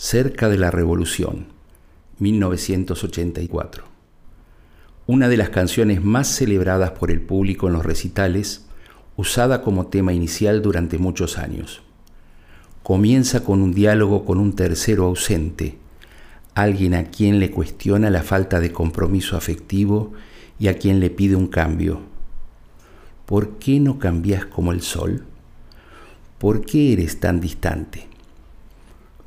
Cerca de la Revolución, 1984. Una de las canciones más celebradas por el público en los recitales, usada como tema inicial durante muchos años. Comienza con un diálogo con un tercero ausente, alguien a quien le cuestiona la falta de compromiso afectivo y a quien le pide un cambio. ¿Por qué no cambias como el sol? ¿Por qué eres tan distante?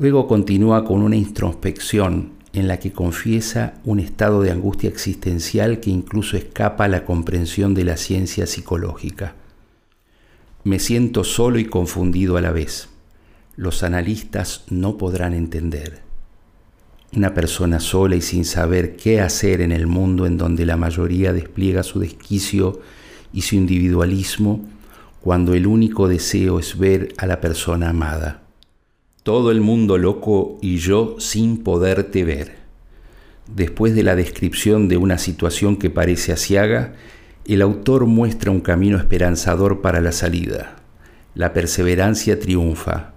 Luego continúa con una introspección en la que confiesa un estado de angustia existencial que incluso escapa a la comprensión de la ciencia psicológica. Me siento solo y confundido a la vez. Los analistas no podrán entender. Una persona sola y sin saber qué hacer en el mundo en donde la mayoría despliega su desquicio y su individualismo cuando el único deseo es ver a la persona amada todo el mundo loco y yo sin poderte ver. Después de la descripción de una situación que parece asiaga, el autor muestra un camino esperanzador para la salida. La perseverancia triunfa.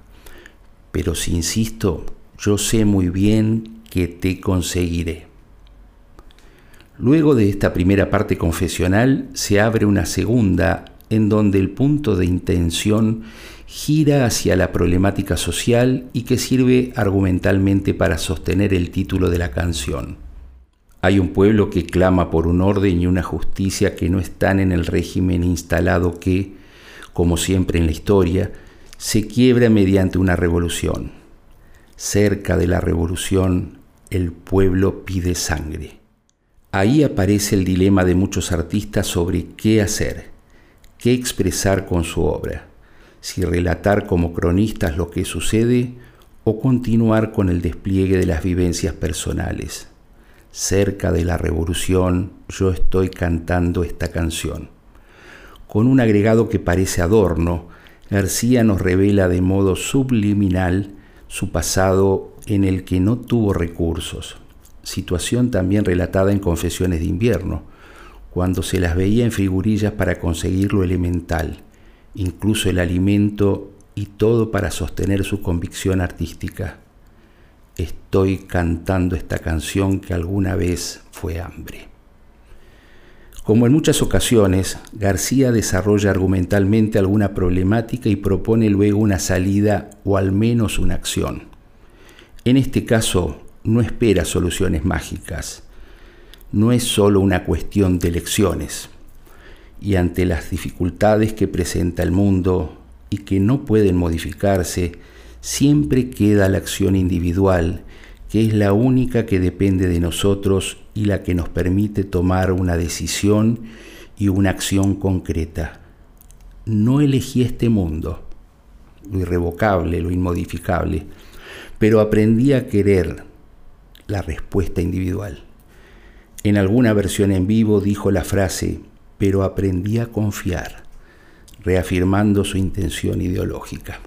Pero si insisto, yo sé muy bien que te conseguiré. Luego de esta primera parte confesional se abre una segunda en donde el punto de intención gira hacia la problemática social y que sirve argumentalmente para sostener el título de la canción. Hay un pueblo que clama por un orden y una justicia que no están en el régimen instalado que, como siempre en la historia, se quiebra mediante una revolución. Cerca de la revolución, el pueblo pide sangre. Ahí aparece el dilema de muchos artistas sobre qué hacer, qué expresar con su obra si relatar como cronistas lo que sucede o continuar con el despliegue de las vivencias personales. Cerca de la revolución yo estoy cantando esta canción. Con un agregado que parece adorno, García nos revela de modo subliminal su pasado en el que no tuvo recursos, situación también relatada en Confesiones de invierno, cuando se las veía en figurillas para conseguir lo elemental, incluso el alimento y todo para sostener su convicción artística. Estoy cantando esta canción que alguna vez fue hambre. Como en muchas ocasiones, García desarrolla argumentalmente alguna problemática y propone luego una salida o al menos una acción. En este caso, no espera soluciones mágicas. No es solo una cuestión de elecciones y ante las dificultades que presenta el mundo y que no pueden modificarse, siempre queda la acción individual, que es la única que depende de nosotros y la que nos permite tomar una decisión y una acción concreta. No elegí este mundo, lo irrevocable, lo inmodificable, pero aprendí a querer la respuesta individual. En alguna versión en vivo dijo la frase, pero aprendí a confiar, reafirmando su intención ideológica.